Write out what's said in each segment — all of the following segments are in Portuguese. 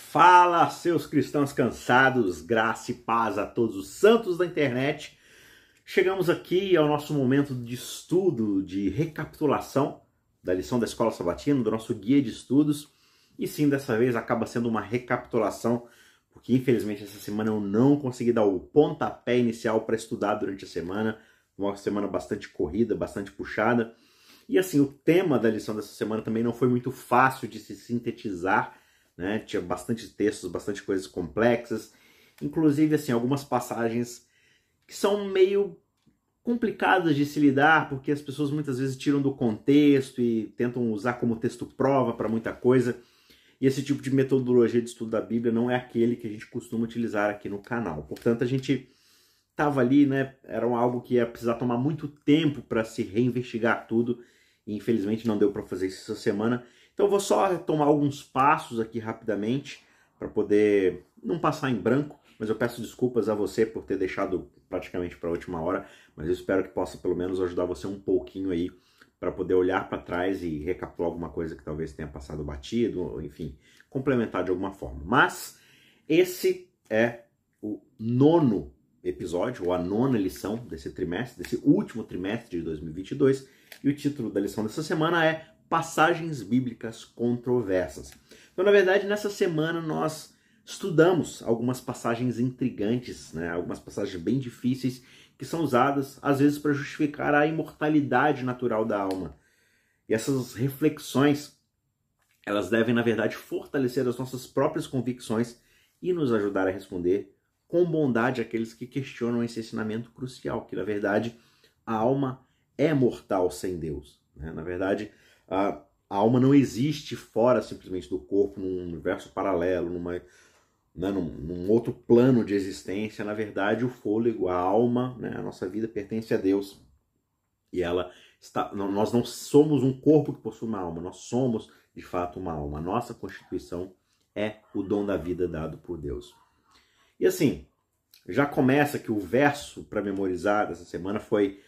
Fala, seus cristãos cansados, graça e paz a todos os santos da internet. Chegamos aqui ao nosso momento de estudo, de recapitulação da lição da Escola Sabatina, do nosso guia de estudos. E sim, dessa vez acaba sendo uma recapitulação, porque infelizmente essa semana eu não consegui dar o pontapé inicial para estudar durante a semana. Uma semana bastante corrida, bastante puxada. E assim, o tema da lição dessa semana também não foi muito fácil de se sintetizar né? Tinha bastante textos, bastante coisas complexas, inclusive assim algumas passagens que são meio complicadas de se lidar, porque as pessoas muitas vezes tiram do contexto e tentam usar como texto prova para muita coisa. E esse tipo de metodologia de estudo da Bíblia não é aquele que a gente costuma utilizar aqui no canal. Portanto, a gente estava ali, né? Era algo que ia precisar tomar muito tempo para se reinvestigar tudo. E infelizmente não deu para fazer isso essa semana. Então vou só retomar alguns passos aqui rapidamente para poder não passar em branco, mas eu peço desculpas a você por ter deixado praticamente para a última hora, mas eu espero que possa pelo menos ajudar você um pouquinho aí para poder olhar para trás e recapitular alguma coisa que talvez tenha passado batido, enfim, complementar de alguma forma. Mas esse é o nono episódio, ou a nona lição desse trimestre, desse último trimestre de 2022, e o título da lição dessa semana é passagens bíblicas controversas. Então, na verdade, nessa semana nós estudamos algumas passagens intrigantes, né? algumas passagens bem difíceis que são usadas às vezes para justificar a imortalidade natural da alma. E essas reflexões, elas devem, na verdade, fortalecer as nossas próprias convicções e nos ajudar a responder com bondade aqueles que questionam esse ensinamento crucial, que na verdade a alma é mortal sem Deus. Né? Na verdade, a, a alma não existe fora simplesmente do corpo, num universo paralelo, numa, né, num, num, outro plano de existência. Na verdade, o fôlego, a alma, né, a nossa vida pertence a Deus. E ela está. Nós não somos um corpo que possui uma alma, nós somos de fato uma alma. A nossa constituição é o dom da vida dado por Deus. E assim, já começa que o verso para memorizar dessa semana foi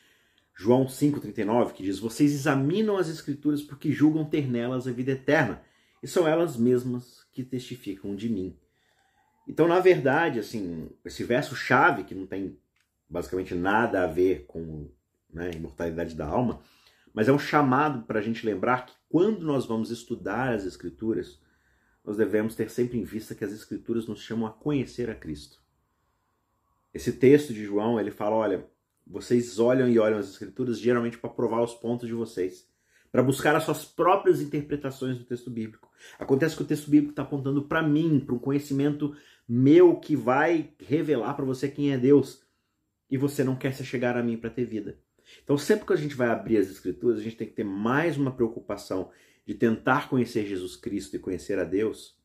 João 5,39, que diz: Vocês examinam as Escrituras porque julgam ter nelas a vida eterna, e são elas mesmas que testificam de mim. Então, na verdade, assim, esse verso-chave, que não tem basicamente nada a ver com né, a imortalidade da alma, mas é um chamado para a gente lembrar que quando nós vamos estudar as Escrituras, nós devemos ter sempre em vista que as Escrituras nos chamam a conhecer a Cristo. Esse texto de João, ele fala, olha, vocês olham e olham as escrituras geralmente para provar os pontos de vocês, para buscar as suas próprias interpretações do texto bíblico. Acontece que o texto bíblico está apontando para mim, para um conhecimento meu que vai revelar para você quem é Deus, e você não quer se chegar a mim para ter vida. Então, sempre que a gente vai abrir as escrituras, a gente tem que ter mais uma preocupação de tentar conhecer Jesus Cristo e conhecer a Deus,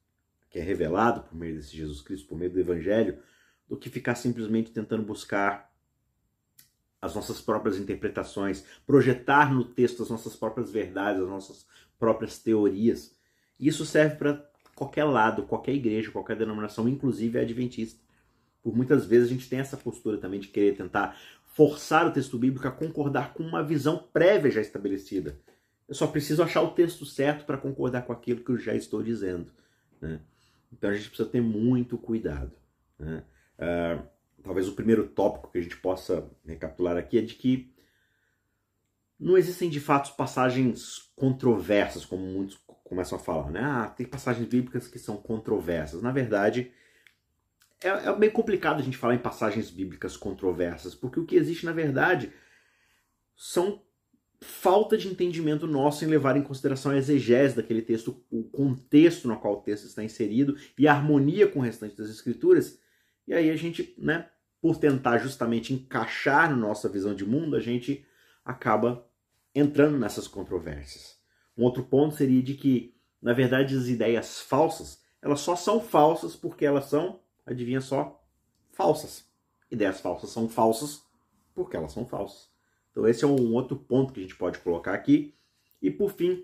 que é revelado por meio desse Jesus Cristo, por meio do Evangelho, do que ficar simplesmente tentando buscar as nossas próprias interpretações, projetar no texto as nossas próprias verdades, as nossas próprias teorias. Isso serve para qualquer lado, qualquer igreja, qualquer denominação, inclusive a adventista. Por muitas vezes a gente tem essa postura também de querer tentar forçar o texto bíblico a concordar com uma visão prévia já estabelecida. Eu só preciso achar o texto certo para concordar com aquilo que eu já estou dizendo. Né? Então a gente precisa ter muito cuidado. Né? Uh, talvez o primeiro tópico que a gente possa recapitular aqui é de que não existem de fato passagens controversas, como muitos começam a falar, né? Ah, tem passagens bíblicas que são controversas. Na verdade, é, é bem complicado a gente falar em passagens bíblicas controversas, porque o que existe, na verdade, são falta de entendimento nosso em levar em consideração a exegese daquele texto, o contexto no qual o texto está inserido e a harmonia com o restante das escrituras. E aí a gente, né, por tentar justamente encaixar na nossa visão de mundo, a gente acaba entrando nessas controvérsias. Um outro ponto seria de que, na verdade, as ideias falsas, elas só são falsas porque elas são, adivinha só, falsas. Ideias falsas são falsas porque elas são falsas. Então esse é um outro ponto que a gente pode colocar aqui. E por fim,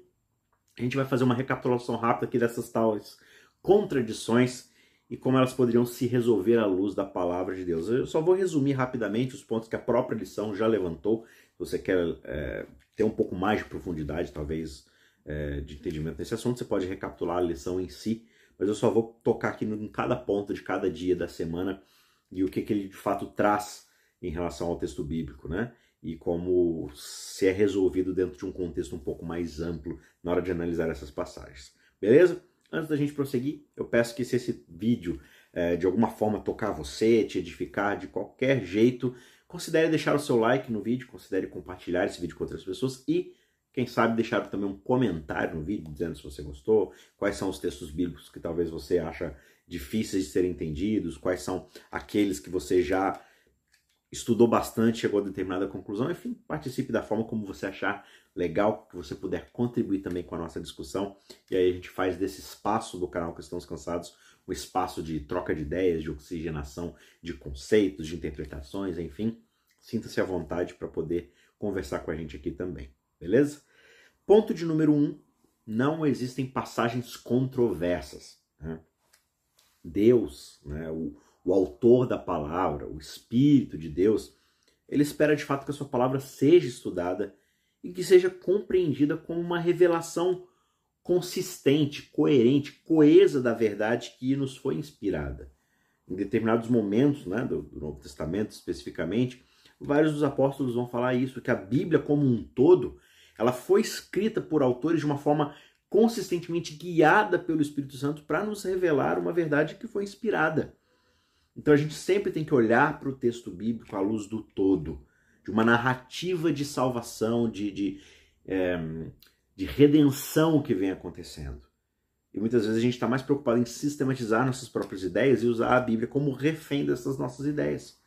a gente vai fazer uma recapitulação rápida aqui dessas tais contradições e como elas poderiam se resolver à luz da palavra de Deus. Eu só vou resumir rapidamente os pontos que a própria lição já levantou. Se você quer é, ter um pouco mais de profundidade, talvez, é, de entendimento nesse assunto, você pode recapitular a lição em si. mas eu só vou tocar aqui em cada ponto de cada dia da semana e o que, que ele de fato traz em relação ao texto bíblico, né? E como se é resolvido dentro de um contexto um pouco mais amplo na hora de analisar essas passagens. Beleza? Antes da gente prosseguir, eu peço que se esse vídeo é, de alguma forma tocar você, te edificar de qualquer jeito, considere deixar o seu like no vídeo, considere compartilhar esse vídeo com outras pessoas e, quem sabe, deixar também um comentário no vídeo dizendo se você gostou, quais são os textos bíblicos que talvez você acha difíceis de serem entendidos, quais são aqueles que você já estudou bastante, chegou a determinada conclusão, enfim, participe da forma como você achar legal, que você puder contribuir também com a nossa discussão. E aí a gente faz desse espaço do canal Cristãos Cansados um espaço de troca de ideias, de oxigenação de conceitos, de interpretações, enfim. Sinta-se à vontade para poder conversar com a gente aqui também, beleza? Ponto de número um: não existem passagens controversas. Né? Deus, né, o, o autor da palavra, o Espírito de Deus, ele espera de fato que a sua palavra seja estudada e que seja compreendida como uma revelação consistente, coerente, coesa da verdade que nos foi inspirada. Em determinados momentos né, do, do Novo Testamento, especificamente, vários dos apóstolos vão falar isso, que a Bíblia como um todo, ela foi escrita por autores de uma forma consistentemente guiada pelo Espírito Santo para nos revelar uma verdade que foi inspirada. Então a gente sempre tem que olhar para o texto bíblico à luz do todo, de uma narrativa de salvação, de, de, é, de redenção que vem acontecendo. E muitas vezes a gente está mais preocupado em sistematizar nossas próprias ideias e usar a Bíblia como refém dessas nossas ideias.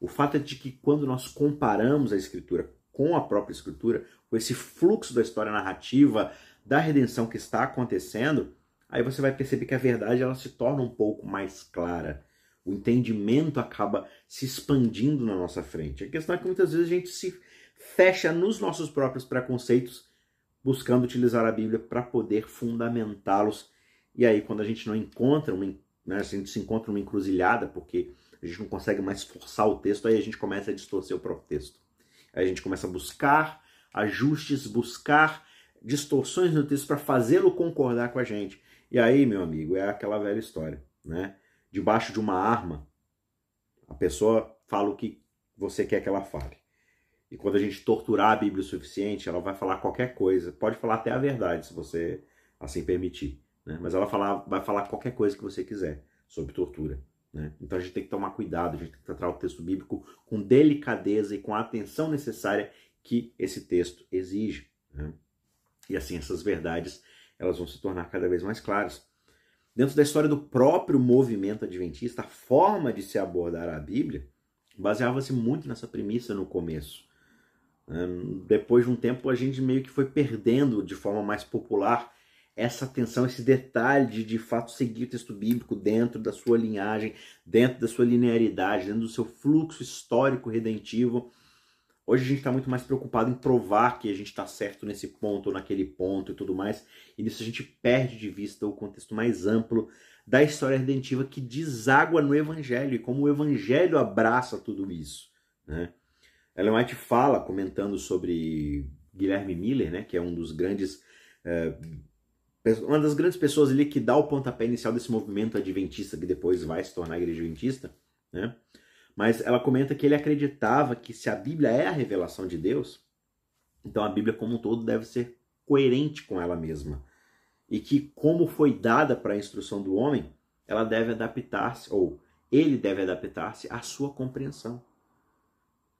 O fato é de que quando nós comparamos a Escritura com a própria Escritura, com esse fluxo da história narrativa da redenção que está acontecendo, aí você vai perceber que a verdade ela se torna um pouco mais clara o entendimento acaba se expandindo na nossa frente. A questão é que muitas vezes a gente se fecha nos nossos próprios preconceitos, buscando utilizar a Bíblia para poder fundamentá-los. E aí, quando a gente não encontra, uma, né, a gente se encontra uma encruzilhada, porque a gente não consegue mais forçar o texto, aí a gente começa a distorcer o próprio texto. Aí a gente começa a buscar ajustes, buscar distorções no texto para fazê-lo concordar com a gente. E aí, meu amigo, é aquela velha história, né? Debaixo de uma arma, a pessoa fala o que você quer que ela fale. E quando a gente torturar a Bíblia o suficiente, ela vai falar qualquer coisa. Pode falar até a verdade, se você assim permitir. Né? Mas ela vai falar qualquer coisa que você quiser sobre tortura. Né? Então a gente tem que tomar cuidado, a gente tem que tratar o texto bíblico com delicadeza e com a atenção necessária que esse texto exige. Né? E assim essas verdades elas vão se tornar cada vez mais claras dentro da história do próprio movimento adventista, a forma de se abordar a Bíblia baseava-se muito nessa premissa no começo. Depois de um tempo, a gente meio que foi perdendo de forma mais popular essa atenção, esse detalhe de de fato seguir o texto bíblico dentro da sua linhagem, dentro da sua linearidade, dentro do seu fluxo histórico redentivo Hoje a gente está muito mais preocupado em provar que a gente está certo nesse ponto ou naquele ponto e tudo mais. E nisso a gente perde de vista o contexto mais amplo da história redentiva que deságua no Evangelho e como o Evangelho abraça tudo isso. Né? Ellen White fala, comentando sobre Guilherme Miller, né, que é um dos grandes. É, uma das grandes pessoas ali que dá o pontapé inicial desse movimento adventista, que depois vai se tornar a igreja adventista, né? Mas ela comenta que ele acreditava que se a Bíblia é a revelação de Deus, então a Bíblia como um todo deve ser coerente com ela mesma. E que, como foi dada para a instrução do homem, ela deve adaptar-se, ou ele deve adaptar-se à sua compreensão.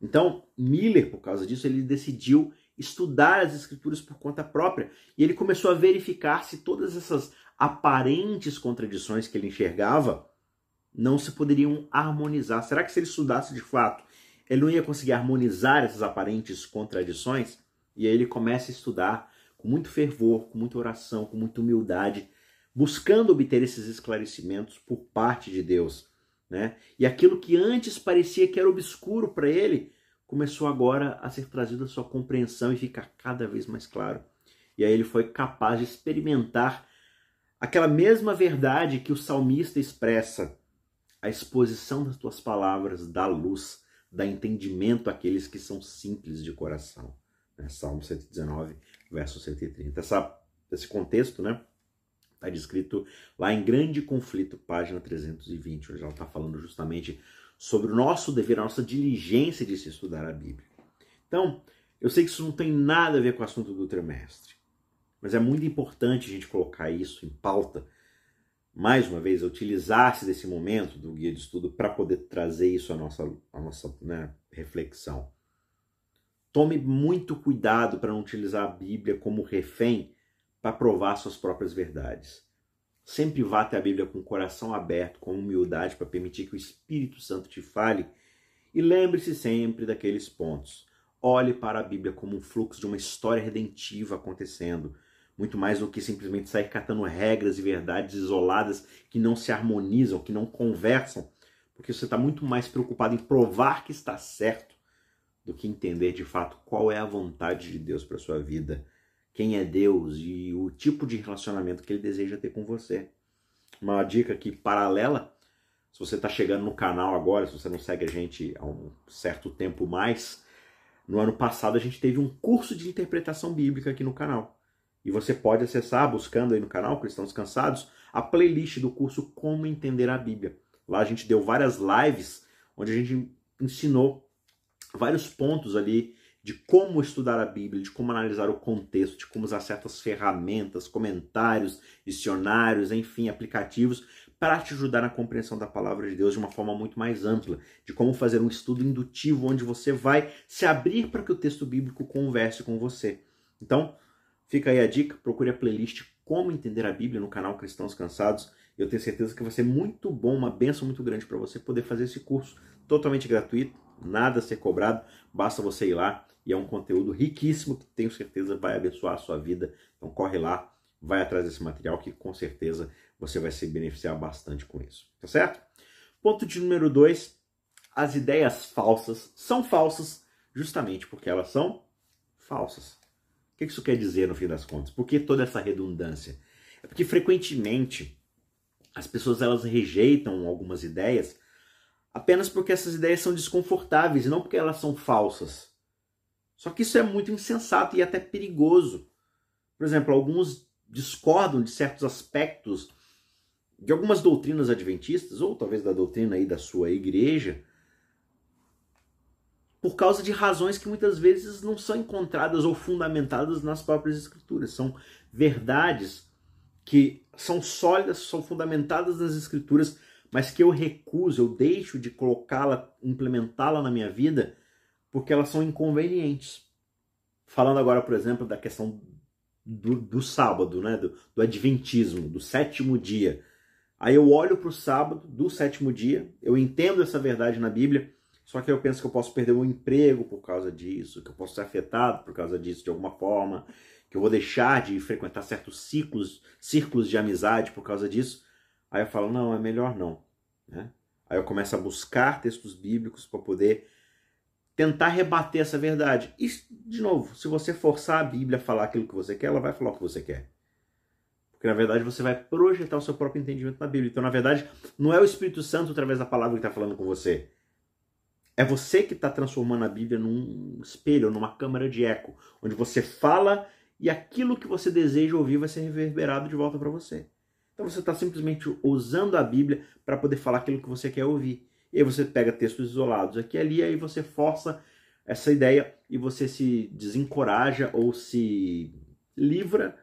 Então, Miller, por causa disso, ele decidiu estudar as escrituras por conta própria e ele começou a verificar se todas essas aparentes contradições que ele enxergava não se poderiam harmonizar. Será que se ele estudasse de fato, ele não ia conseguir harmonizar essas aparentes contradições? E aí ele começa a estudar com muito fervor, com muita oração, com muita humildade, buscando obter esses esclarecimentos por parte de Deus. Né? E aquilo que antes parecia que era obscuro para ele, começou agora a ser trazido à sua compreensão e ficar cada vez mais claro. E aí ele foi capaz de experimentar aquela mesma verdade que o salmista expressa a exposição das tuas palavras dá luz, dá entendimento àqueles que são simples de coração. Né? Salmo 119, verso 130. Essa, esse contexto, né? Está descrito lá em Grande Conflito, página 320, onde ela está falando justamente sobre o nosso dever, a nossa diligência de se estudar a Bíblia. Então, eu sei que isso não tem nada a ver com o assunto do trimestre, mas é muito importante a gente colocar isso em pauta. Mais uma vez, utilizar-se desse momento do guia de estudo para poder trazer isso à nossa, à nossa né, reflexão. Tome muito cuidado para não utilizar a Bíblia como refém para provar suas próprias verdades. Sempre vá até a Bíblia com o coração aberto, com humildade, para permitir que o Espírito Santo te fale. E lembre-se sempre daqueles pontos. Olhe para a Bíblia como um fluxo de uma história redentiva acontecendo, muito mais do que simplesmente sair catando regras e verdades isoladas que não se harmonizam, que não conversam, porque você está muito mais preocupado em provar que está certo do que entender de fato qual é a vontade de Deus para sua vida quem é Deus e o tipo de relacionamento que ele deseja ter com você. Uma dica aqui paralela, se você está chegando no canal agora, se você não segue a gente há um certo tempo mais, no ano passado a gente teve um curso de interpretação bíblica aqui no canal. E você pode acessar, buscando aí no canal Cristãos Cansados, a playlist do curso Como Entender a Bíblia. Lá a gente deu várias lives onde a gente ensinou vários pontos ali de como estudar a Bíblia, de como analisar o contexto, de como usar certas ferramentas, comentários, dicionários, enfim, aplicativos para te ajudar na compreensão da palavra de Deus de uma forma muito mais ampla, de como fazer um estudo indutivo onde você vai se abrir para que o texto bíblico converse com você. Então, fica aí a dica, procure a playlist Como Entender a Bíblia no canal Cristãos Cansados. Eu tenho certeza que vai ser muito bom, uma benção muito grande para você poder fazer esse curso totalmente gratuito, nada a ser cobrado, basta você ir lá e é um conteúdo riquíssimo que tenho certeza vai abençoar a sua vida. Então corre lá, vai atrás desse material que com certeza você vai se beneficiar bastante com isso, tá certo? Ponto de número dois, as ideias falsas são falsas justamente porque elas são falsas. Que isso quer dizer no fim das contas? Por que toda essa redundância? É porque frequentemente as pessoas elas rejeitam algumas ideias apenas porque essas ideias são desconfortáveis não porque elas são falsas. Só que isso é muito insensato e até perigoso. Por exemplo, alguns discordam de certos aspectos de algumas doutrinas adventistas, ou talvez da doutrina aí da sua igreja, por causa de razões que muitas vezes não são encontradas ou fundamentadas nas próprias escrituras. São verdades que são sólidas, são fundamentadas nas escrituras, mas que eu recuso, eu deixo de colocá-la, implementá-la na minha vida porque elas são inconvenientes. Falando agora, por exemplo, da questão do, do sábado, né? Do, do, adventismo, do sétimo dia. Aí eu olho para o sábado do sétimo dia, eu entendo essa verdade na Bíblia, só que eu penso que eu posso perder o emprego por causa disso, que eu posso ser afetado por causa disso de alguma forma, que eu vou deixar de frequentar certos ciclos, círculos de amizade por causa disso. Aí eu falo, não, é melhor não. Né? Aí eu começo a buscar textos bíblicos para poder tentar rebater essa verdade. E, de novo, se você forçar a Bíblia a falar aquilo que você quer, ela vai falar o que você quer. Porque, na verdade, você vai projetar o seu próprio entendimento na Bíblia. Então, na verdade, não é o Espírito Santo, através da palavra, que está falando com você. É você que está transformando a Bíblia num espelho, numa câmara de eco, onde você fala e aquilo que você deseja ouvir vai ser reverberado de volta para você. Então você está simplesmente usando a Bíblia para poder falar aquilo que você quer ouvir. E aí você pega textos isolados aqui e ali, aí você força essa ideia e você se desencoraja ou se livra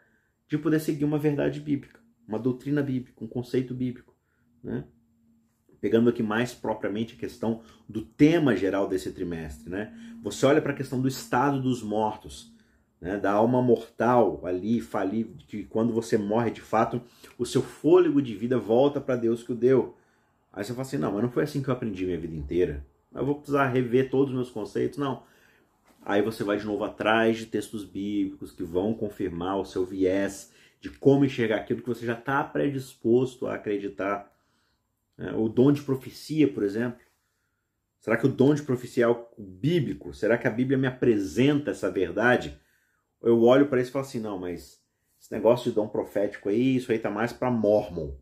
de poder seguir uma verdade bíblica, uma doutrina bíblica, um conceito bíblico. Né? Pegando aqui mais propriamente a questão do tema geral desse trimestre. Né? Você olha para a questão do estado dos mortos, né? da alma mortal ali, falir, que quando você morre de fato, o seu fôlego de vida volta para Deus que o deu. Aí você fala assim, não, mas não foi assim que eu aprendi minha vida inteira. Eu vou precisar rever todos os meus conceitos. Não. Aí você vai de novo atrás de textos bíblicos que vão confirmar o seu viés de como enxergar aquilo que você já está predisposto a acreditar. É, o dom de profecia, por exemplo. Será que o dom de profecia é o bíblico? Será que a Bíblia me apresenta essa verdade? Eu olho para isso e falo assim, não, mas esse negócio de dom profético aí, isso aí tá mais para mormon.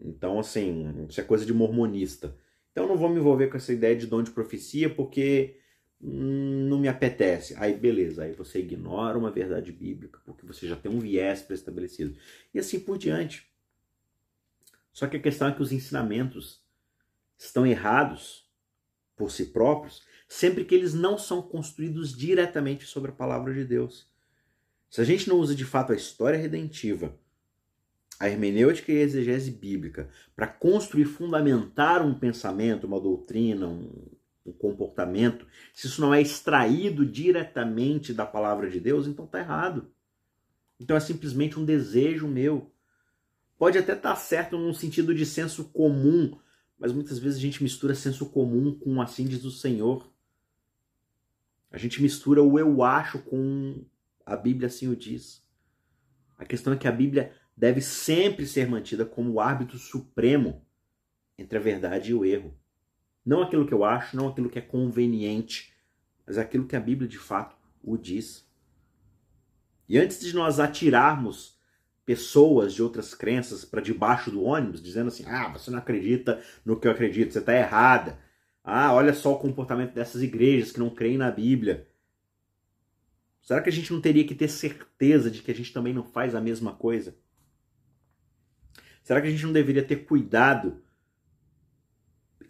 Então, assim, isso é coisa de mormonista. Então, eu não vou me envolver com essa ideia de dom de profecia, porque hum, não me apetece. Aí beleza, aí você ignora uma verdade bíblica, porque você já tem um viés pré-estabelecido. E assim por diante. Só que a questão é que os ensinamentos estão errados por si próprios, sempre que eles não são construídos diretamente sobre a palavra de Deus. Se a gente não usa de fato a história redentiva, a hermenêutica e a exegese bíblica para construir, fundamentar um pensamento, uma doutrina, um, um, comportamento, se isso não é extraído diretamente da palavra de Deus, então está errado. Então é simplesmente um desejo meu. Pode até estar tá certo num sentido de senso comum, mas muitas vezes a gente mistura senso comum com assim diz o Senhor. A gente mistura o eu acho com a Bíblia assim o diz. A questão é que a Bíblia deve sempre ser mantida como o árbitro supremo entre a verdade e o erro. Não aquilo que eu acho, não aquilo que é conveniente, mas aquilo que a Bíblia de fato o diz. E antes de nós atirarmos pessoas de outras crenças para debaixo do ônibus, dizendo assim: ah, você não acredita no que eu acredito, você está errada. Ah, olha só o comportamento dessas igrejas que não creem na Bíblia. Será que a gente não teria que ter certeza de que a gente também não faz a mesma coisa? Será que a gente não deveria ter cuidado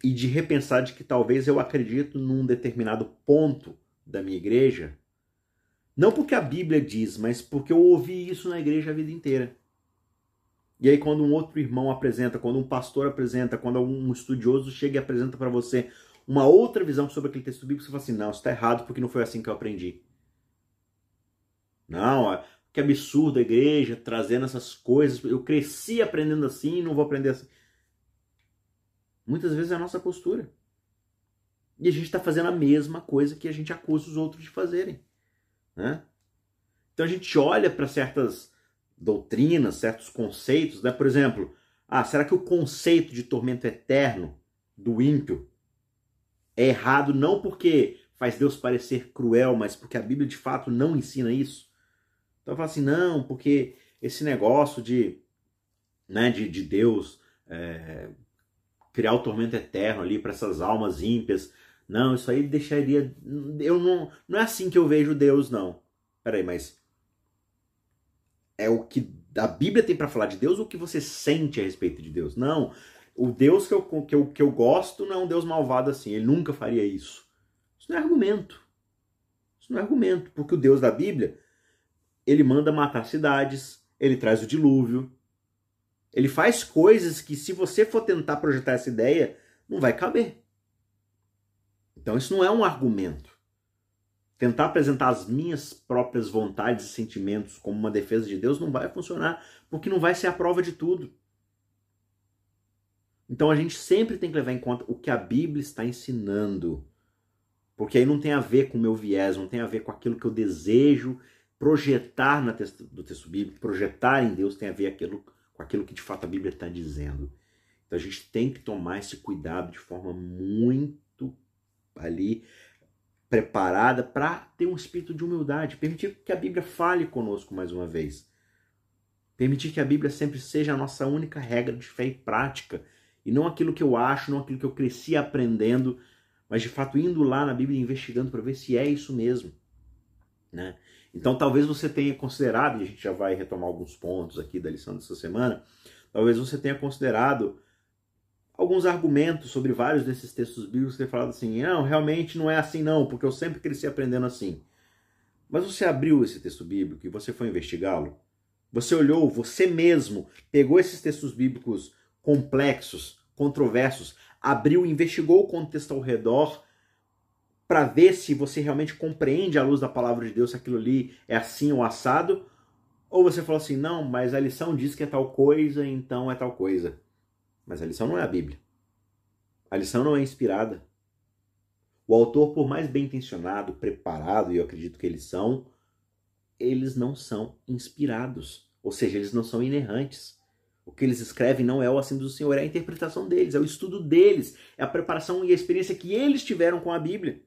e de repensar de que talvez eu acredito num determinado ponto da minha igreja? Não porque a Bíblia diz, mas porque eu ouvi isso na igreja a vida inteira. E aí, quando um outro irmão apresenta, quando um pastor apresenta, quando um estudioso chega e apresenta para você uma outra visão sobre aquele texto bíblico, você fala assim: não, isso está errado porque não foi assim que eu aprendi. Não, que absurdo a igreja trazendo essas coisas. Eu cresci aprendendo assim e não vou aprender assim. Muitas vezes é a nossa postura. E a gente está fazendo a mesma coisa que a gente acusa os outros de fazerem. Né? Então a gente olha para certas doutrinas, certos conceitos, né? por exemplo, ah, será que o conceito de tormento eterno do ímpio é errado não porque faz Deus parecer cruel, mas porque a Bíblia de fato não ensina isso? Então eu falo assim, não, porque esse negócio de, né, de, de Deus é, criar o tormento eterno ali para essas almas ímpias, não, isso aí deixaria. Eu não, não é assim que eu vejo Deus, não. Peraí, mas é o que a Bíblia tem para falar de Deus ou o que você sente a respeito de Deus? Não. O Deus que eu, que, eu, que eu gosto não é um Deus malvado assim. Ele nunca faria isso. Isso não é argumento. Isso não é argumento. Porque o Deus da Bíblia ele manda matar cidades, ele traz o dilúvio. Ele faz coisas que, se você for tentar projetar essa ideia, não vai caber. Então, isso não é um argumento. Tentar apresentar as minhas próprias vontades e sentimentos como uma defesa de Deus não vai funcionar, porque não vai ser a prova de tudo. Então a gente sempre tem que levar em conta o que a Bíblia está ensinando. Porque aí não tem a ver com o meu viés, não tem a ver com aquilo que eu desejo projetar na texto, do texto bíblico, projetar em Deus tem a ver aquilo, com aquilo que de fato a Bíblia está dizendo. Então a gente tem que tomar esse cuidado de forma muito ali preparada para ter um espírito de humildade, permitir que a Bíblia fale conosco mais uma vez. Permitir que a Bíblia sempre seja a nossa única regra de fé e prática, e não aquilo que eu acho, não aquilo que eu cresci aprendendo, mas de fato indo lá na Bíblia investigando para ver se é isso mesmo. Né? Então talvez você tenha considerado, e a gente já vai retomar alguns pontos aqui da lição dessa semana, talvez você tenha considerado alguns argumentos sobre vários desses textos bíblicos que falado assim, não, realmente não é assim não, porque eu sempre cresci aprendendo assim. Mas você abriu esse texto bíblico e você foi investigá-lo? Você olhou, você mesmo pegou esses textos bíblicos complexos, controversos, abriu, investigou o contexto ao redor para ver se você realmente compreende à luz da palavra de Deus se aquilo ali é assim ou assado, ou você falou assim, não, mas a lição diz que é tal coisa, então é tal coisa. Mas a lição não é a Bíblia. A lição não é inspirada. O autor, por mais bem intencionado, preparado, e eu acredito que eles são, eles não são inspirados. Ou seja, eles não são inerrantes. O que eles escrevem não é o assim do Senhor, é a interpretação deles, é o estudo deles, é a preparação e a experiência que eles tiveram com a Bíblia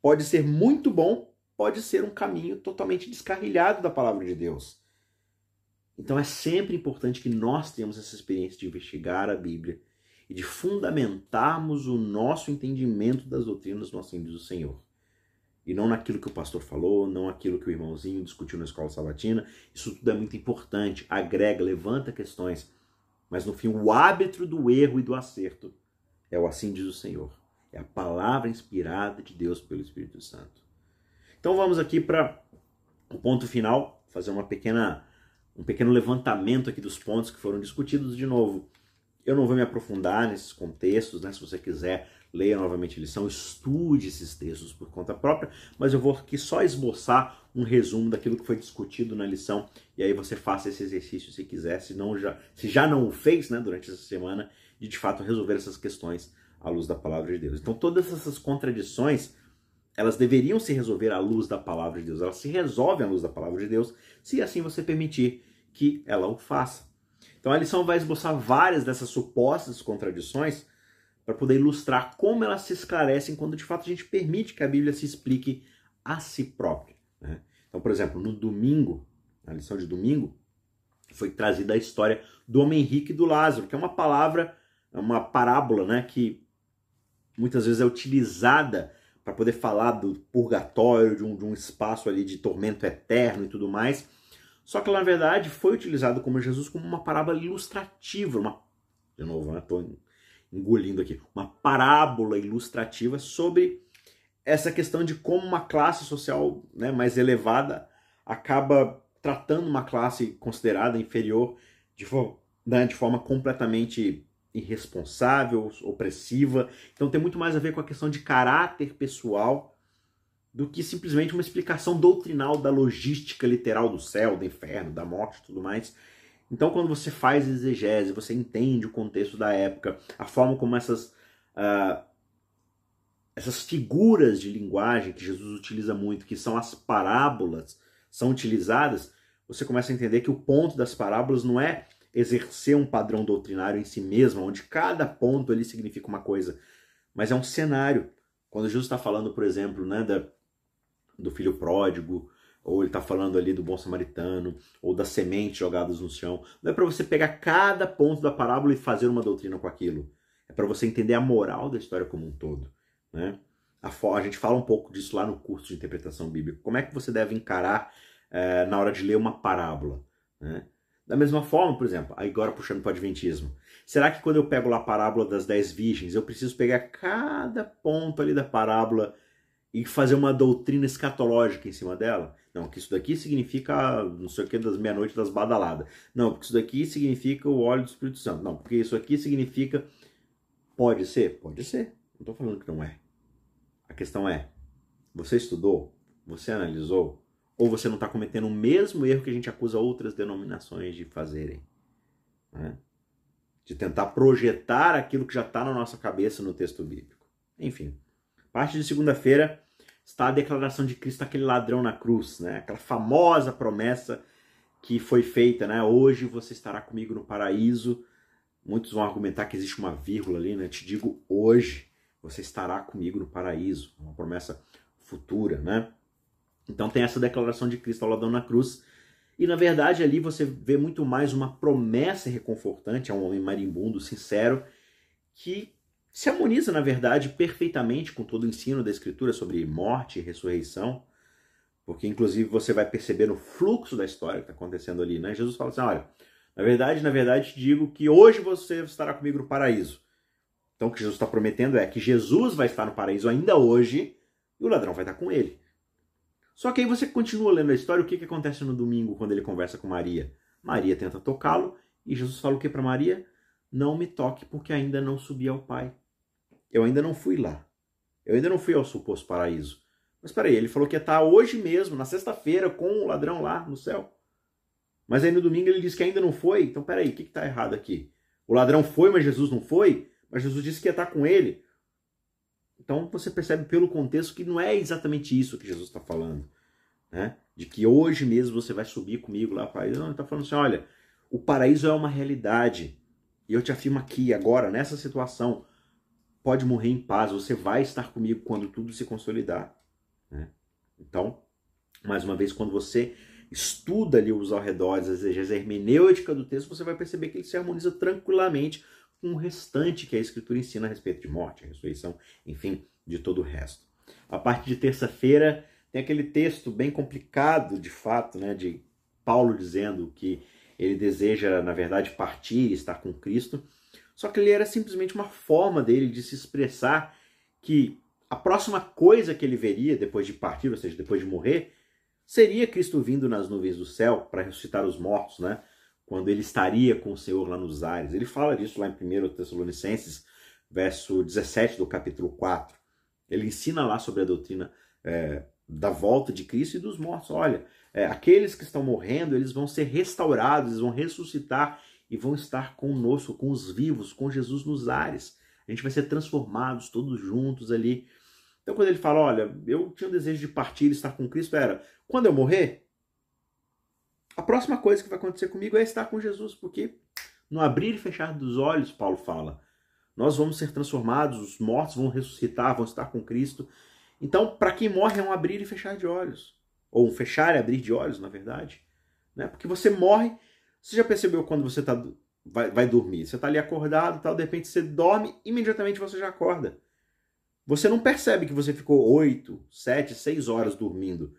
pode ser muito bom, pode ser um caminho totalmente descarrilhado da palavra de Deus. Então é sempre importante que nós tenhamos essa experiência de investigar a Bíblia e de fundamentarmos o nosso entendimento das doutrinas assim diz o Senhor. E não naquilo que o pastor falou, não aquilo que o irmãozinho discutiu na escola sabatina. Isso tudo é muito importante, agrega, levanta questões. Mas no fim, o árbitro do erro e do acerto é o assim diz o Senhor. É a palavra inspirada de Deus pelo Espírito Santo. Então vamos aqui para o ponto final, fazer uma pequena, um pequeno levantamento aqui dos pontos que foram discutidos de novo. Eu não vou me aprofundar nesses contextos, né? Se você quiser, leia novamente a lição, estude esses textos por conta própria, mas eu vou aqui só esboçar um resumo daquilo que foi discutido na lição e aí você faça esse exercício se quiser, se, não já, se já não o fez né, durante essa semana, de de fato resolver essas questões à luz da palavra de Deus. Então todas essas contradições elas deveriam se resolver à luz da palavra de Deus. Elas se resolvem à luz da palavra de Deus, se assim você permitir que ela o faça. Então a lição vai esboçar várias dessas supostas contradições para poder ilustrar como elas se esclarecem quando de fato a gente permite que a Bíblia se explique a si própria. Né? Então, por exemplo, no domingo, na lição de domingo, foi trazida a história do homem rico e do Lázaro, que é uma palavra, uma parábola, né, que muitas vezes é utilizada para poder falar do purgatório, de um, de um espaço ali de tormento eterno e tudo mais. Só que na verdade foi utilizado como Jesus como uma parábola ilustrativa, uma de novo, estou né, engolindo aqui, uma parábola ilustrativa sobre essa questão de como uma classe social né, mais elevada acaba tratando uma classe considerada inferior de, né, de forma completamente irresponsável, opressiva. Então tem muito mais a ver com a questão de caráter pessoal do que simplesmente uma explicação doutrinal da logística literal do céu, do inferno, da morte e tudo mais. Então, quando você faz exegese, você entende o contexto da época, a forma como essas, uh, essas figuras de linguagem que Jesus utiliza muito, que são as parábolas, são utilizadas, você começa a entender que o ponto das parábolas não é exercer um padrão doutrinário em si mesmo, onde cada ponto ali significa uma coisa, mas é um cenário. Quando Jesus está falando, por exemplo, né, da, do filho pródigo, ou ele está falando ali do bom samaritano, ou das sementes jogadas no chão, não é para você pegar cada ponto da parábola e fazer uma doutrina com aquilo. É para você entender a moral da história como um todo. Né? A, a, gente fala um pouco disso lá no curso de interpretação bíblica. Como é que você deve encarar é, na hora de ler uma parábola? Né? Da mesma forma, por exemplo, agora puxando para o Adventismo, será que quando eu pego lá a parábola das dez virgens, eu preciso pegar cada ponto ali da parábola e fazer uma doutrina escatológica em cima dela? Não, que isso daqui significa não sei o que das meia-noite das badaladas. Não, porque isso daqui significa o óleo do Espírito Santo. Não, porque isso aqui significa. Pode ser? Pode ser. Não estou falando que não é. A questão é: você estudou? Você analisou? Ou você não está cometendo o mesmo erro que a gente acusa outras denominações de fazerem? Né? De tentar projetar aquilo que já está na nossa cabeça no texto bíblico. Enfim, parte de segunda-feira está a declaração de Cristo, aquele ladrão na cruz, né? aquela famosa promessa que foi feita, né? Hoje você estará comigo no paraíso. Muitos vão argumentar que existe uma vírgula ali, né? Te digo hoje você estará comigo no paraíso, uma promessa futura, né? Então tem essa declaração de Cristo ao ladrão na cruz. E na verdade ali você vê muito mais uma promessa reconfortante a um homem marimbundo, sincero, que se harmoniza, na verdade, perfeitamente com todo o ensino da Escritura sobre morte e ressurreição, porque inclusive você vai perceber no fluxo da história que está acontecendo ali, né? Jesus fala assim: olha, na verdade, na verdade, te digo que hoje você estará comigo no paraíso. Então o que Jesus está prometendo é que Jesus vai estar no paraíso ainda hoje e o ladrão vai estar com ele. Só que aí você continua lendo a história, o que, que acontece no domingo quando ele conversa com Maria? Maria tenta tocá-lo e Jesus fala o que para Maria? Não me toque porque ainda não subi ao Pai. Eu ainda não fui lá. Eu ainda não fui ao suposto paraíso. Mas peraí, ele falou que ia estar hoje mesmo, na sexta-feira, com o ladrão lá no céu. Mas aí no domingo ele disse que ainda não foi. Então peraí, o que está errado aqui? O ladrão foi, mas Jesus não foi? Mas Jesus disse que ia estar com ele. Então você percebe pelo contexto que não é exatamente isso que Jesus está falando. Né? De que hoje mesmo você vai subir comigo lá para. Não, ele está falando assim: olha, o paraíso é uma realidade. E eu te afirmo aqui, agora, nessa situação, pode morrer em paz, você vai estar comigo quando tudo se consolidar. Né? Então, mais uma vez, quando você estuda ali os arredores, a hermenêutica do texto, você vai perceber que ele se harmoniza tranquilamente com o restante que a Escritura ensina a respeito de morte, ressurreição, enfim, de todo o resto. A parte de terça-feira tem aquele texto bem complicado, de fato, né, de Paulo dizendo que ele deseja, na verdade, partir e estar com Cristo. Só que ele era simplesmente uma forma dele de se expressar que a próxima coisa que ele veria depois de partir, ou seja, depois de morrer, seria Cristo vindo nas nuvens do céu para ressuscitar os mortos, né? Quando ele estaria com o Senhor lá nos ares. Ele fala disso lá em 1 Tessalonicenses, verso 17 do capítulo 4. Ele ensina lá sobre a doutrina é, da volta de Cristo e dos mortos. Olha, é, aqueles que estão morrendo, eles vão ser restaurados, eles vão ressuscitar e vão estar conosco, com os vivos, com Jesus nos ares. A gente vai ser transformados todos juntos ali. Então, quando ele fala, olha, eu tinha o desejo de partir e estar com Cristo, era, quando eu morrer, a próxima coisa que vai acontecer comigo é estar com Jesus, porque no abrir e fechar dos olhos, Paulo fala, nós vamos ser transformados, os mortos vão ressuscitar, vão estar com Cristo. Então, para quem morre é um abrir e fechar de olhos. Ou um fechar e abrir de olhos, na verdade. Né? Porque você morre. Você já percebeu quando você tá, vai, vai dormir? Você está ali acordado tal, de repente você dorme, imediatamente você já acorda. Você não percebe que você ficou 8, 7, 6 horas dormindo.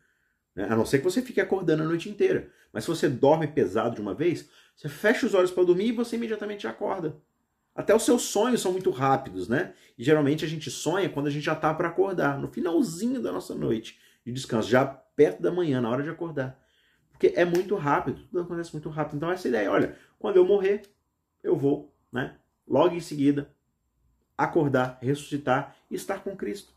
Né? A não ser que você fique acordando a noite inteira. Mas se você dorme pesado de uma vez, você fecha os olhos para dormir e você imediatamente acorda. Até os seus sonhos são muito rápidos, né? E geralmente a gente sonha quando a gente já está para acordar, no finalzinho da nossa noite de descanso, já perto da manhã, na hora de acordar. Porque é muito rápido, tudo acontece muito rápido. Então essa ideia, olha, quando eu morrer, eu vou, né? Logo em seguida, acordar, ressuscitar e estar com Cristo.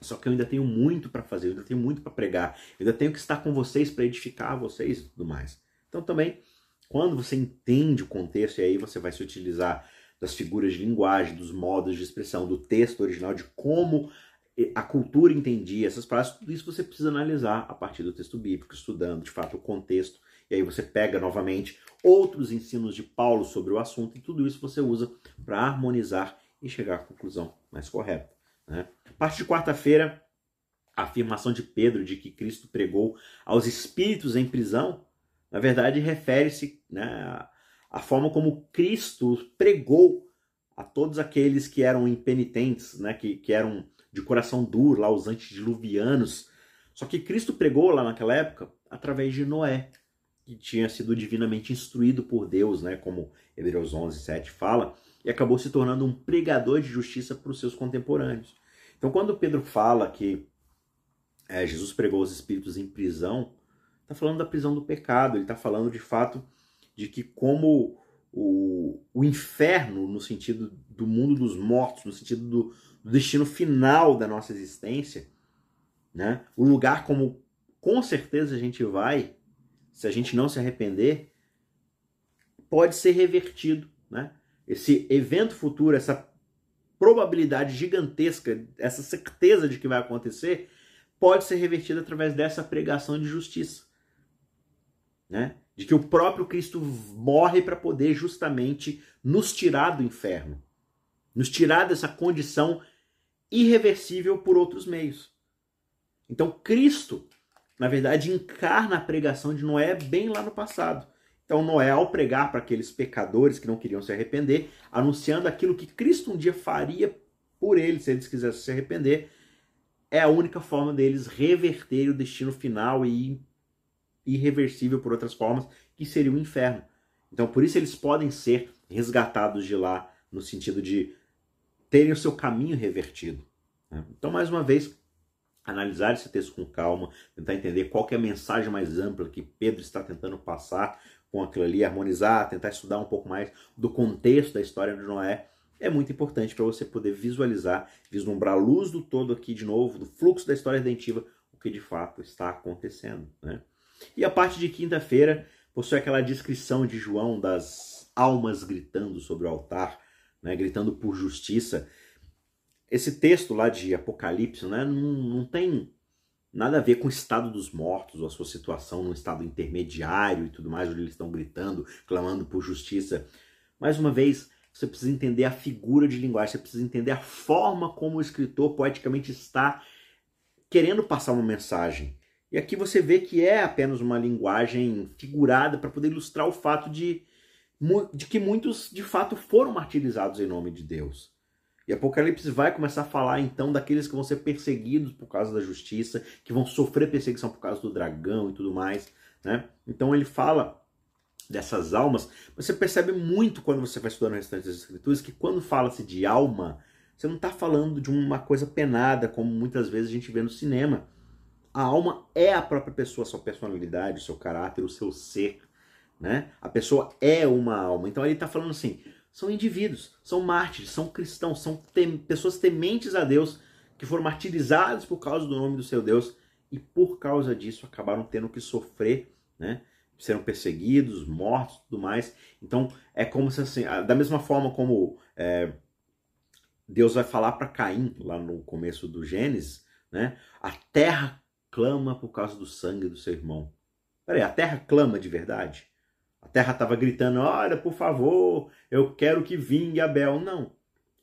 Só que eu ainda tenho muito para fazer, eu ainda tenho muito para pregar, eu ainda tenho que estar com vocês para edificar vocês e tudo mais. Então também, quando você entende o contexto, e aí você vai se utilizar das figuras de linguagem, dos modos de expressão, do texto original, de como a cultura entendia essas palavras, tudo isso você precisa analisar a partir do texto bíblico, estudando de fato o contexto, e aí você pega novamente outros ensinos de Paulo sobre o assunto, e tudo isso você usa para harmonizar e chegar à conclusão mais correta. Né? A partir de quarta-feira, a afirmação de Pedro de que Cristo pregou aos espíritos em prisão, na verdade refere-se né, a forma como Cristo pregou a todos aqueles que eram impenitentes, né, que, que eram de coração duro, lá os antediluvianos. Só que Cristo pregou lá naquela época através de Noé, que tinha sido divinamente instruído por Deus, né, como Hebreus 11, 7 fala, e acabou se tornando um pregador de justiça para os seus contemporâneos. Então, quando Pedro fala que é, Jesus pregou os espíritos em prisão, está falando da prisão do pecado, ele está falando de fato de que como o, o inferno, no sentido do mundo dos mortos, no sentido do, do destino final da nossa existência, né? o lugar como com certeza a gente vai, se a gente não se arrepender, pode ser revertido. Né? Esse evento futuro, essa probabilidade gigantesca, essa certeza de que vai acontecer, pode ser revertida através dessa pregação de justiça. Né? de que o próprio Cristo morre para poder justamente nos tirar do inferno, nos tirar dessa condição irreversível por outros meios. Então Cristo, na verdade, encarna a pregação de Noé bem lá no passado. Então Noé, ao pregar para aqueles pecadores que não queriam se arrepender, anunciando aquilo que Cristo um dia faria por eles, se eles quisessem se arrepender, é a única forma deles reverterem o destino final e irreversível por outras formas, que seria o inferno. Então, por isso eles podem ser resgatados de lá, no sentido de terem o seu caminho revertido. Né? Então, mais uma vez, analisar esse texto com calma, tentar entender qual é a mensagem mais ampla que Pedro está tentando passar com aquilo ali, harmonizar, tentar estudar um pouco mais do contexto da história de Noé, é muito importante para você poder visualizar, vislumbrar a luz do todo aqui de novo, do fluxo da história redentiva, o que de fato está acontecendo. Né? E a parte de quinta-feira possui aquela descrição de João das almas gritando sobre o altar, né, gritando por justiça. Esse texto lá de Apocalipse né, não, não tem nada a ver com o estado dos mortos, ou a sua situação num estado intermediário e tudo mais, onde eles estão gritando, clamando por justiça. Mais uma vez, você precisa entender a figura de linguagem, você precisa entender a forma como o escritor poeticamente está querendo passar uma mensagem. E aqui você vê que é apenas uma linguagem figurada para poder ilustrar o fato de, de que muitos de fato foram martirizados em nome de Deus. E Apocalipse vai começar a falar então daqueles que vão ser perseguidos por causa da justiça, que vão sofrer perseguição por causa do dragão e tudo mais. Né? Então ele fala dessas almas. Você percebe muito quando você vai estudando o restante das escrituras que quando fala-se de alma, você não está falando de uma coisa penada, como muitas vezes a gente vê no cinema. A alma é a própria pessoa, a sua personalidade, o seu caráter, o seu ser. Né? A pessoa é uma alma. Então ele está falando assim: são indivíduos, são mártires, são cristãos, são tem, pessoas tementes a Deus que foram martirizados por causa do nome do seu Deus e por causa disso acabaram tendo que sofrer, né? Serão perseguidos, mortos, tudo mais. Então é como se assim, da mesma forma como é, Deus vai falar para Caim lá no começo do Gênesis, né? A terra clama por causa do sangue do seu irmão. Peraí, a terra clama de verdade? A terra estava gritando: olha, por favor, eu quero que vingue Abel. Não.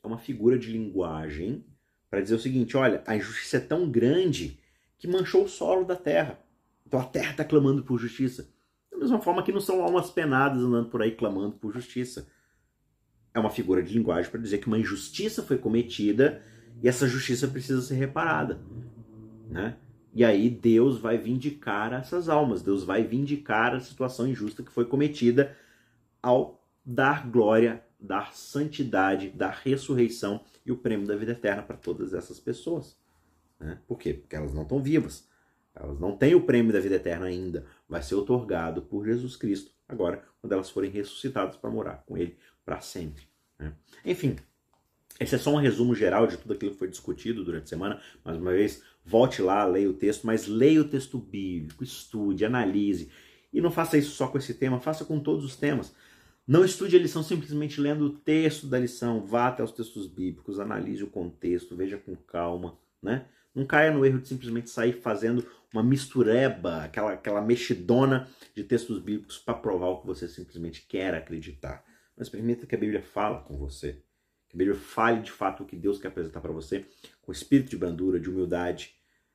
É uma figura de linguagem para dizer o seguinte: olha, a injustiça é tão grande que manchou o solo da terra. Então a terra está clamando por justiça. Da mesma forma que não são almas penadas andando por aí clamando por justiça. É uma figura de linguagem para dizer que uma injustiça foi cometida e essa justiça precisa ser reparada. Né? E aí Deus vai vindicar essas almas, Deus vai vindicar a situação injusta que foi cometida ao dar glória, dar santidade, dar ressurreição e o prêmio da vida eterna para todas essas pessoas. Né? Por quê? Porque elas não estão vivas. Elas não têm o prêmio da vida eterna ainda. Vai ser otorgado por Jesus Cristo agora, quando elas forem ressuscitadas para morar com Ele para sempre. Né? Enfim, esse é só um resumo geral de tudo aquilo que foi discutido durante a semana. Mais uma vez, volte lá, leia o texto, mas leia o texto bíblico, estude, analise. E não faça isso só com esse tema, faça com todos os temas. Não estude a lição simplesmente lendo o texto da lição, vá até os textos bíblicos, analise o contexto, veja com calma, né? Não caia no erro de simplesmente sair fazendo uma mistureba, aquela, aquela mexidona de textos bíblicos para provar o que você simplesmente quer acreditar. Mas permita que a Bíblia fala com você. Bíblia fale de fato o que Deus quer apresentar para você, com espírito de brandura, de humildade.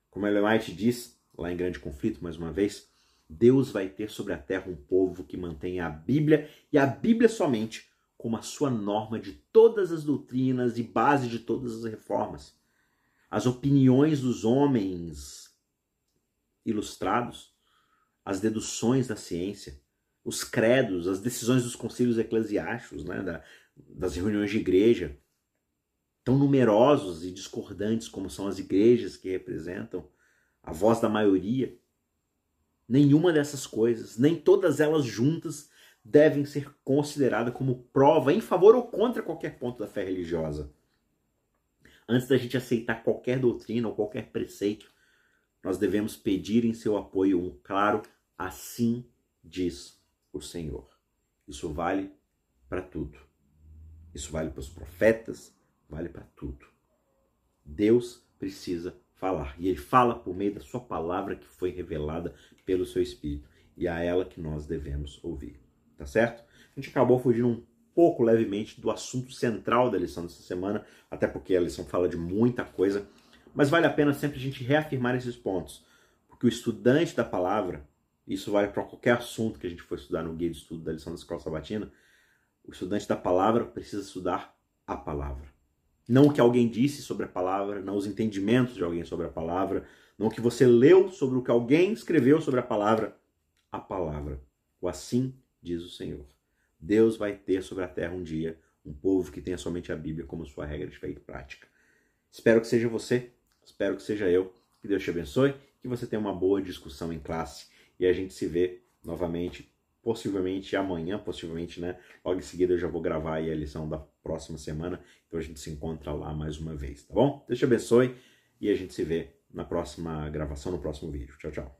Como Ellen White diz, lá em Grande Conflito, mais uma vez, Deus vai ter sobre a terra um povo que mantém a Bíblia e a Bíblia somente como a sua norma de todas as doutrinas e base de todas as reformas as opiniões dos homens ilustrados, as deduções da ciência, os credos, as decisões dos concílios eclesiásticos, né, da, das reuniões de igreja, tão numerosos e discordantes como são as igrejas que representam a voz da maioria, nenhuma dessas coisas, nem todas elas juntas, devem ser consideradas como prova em favor ou contra qualquer ponto da fé religiosa. Antes da gente aceitar qualquer doutrina ou qualquer preceito, nós devemos pedir em seu apoio um claro assim diz o Senhor. Isso vale para tudo. Isso vale para os profetas, vale para tudo. Deus precisa falar. E ele fala por meio da sua palavra que foi revelada pelo seu Espírito. E a ela que nós devemos ouvir. Tá certo? A gente acabou fugindo um pouco levemente do assunto central da lição dessa semana, até porque a lição fala de muita coisa, mas vale a pena sempre a gente reafirmar esses pontos, porque o estudante da palavra, isso vale para qualquer assunto que a gente for estudar no guia de estudo da lição da escola sabatina, o estudante da palavra precisa estudar a palavra. Não o que alguém disse sobre a palavra, não os entendimentos de alguém sobre a palavra, não o que você leu sobre o que alguém escreveu sobre a palavra, a palavra. O assim diz o Senhor. Deus vai ter sobre a terra um dia um povo que tenha somente a Bíblia como sua regra de fé e prática. Espero que seja você, espero que seja eu. Que Deus te abençoe, que você tenha uma boa discussão em classe e a gente se vê novamente, possivelmente amanhã, possivelmente, né? Logo em seguida eu já vou gravar aí a lição da próxima semana, então a gente se encontra lá mais uma vez, tá bom? Deus te abençoe e a gente se vê na próxima gravação, no próximo vídeo. Tchau, tchau.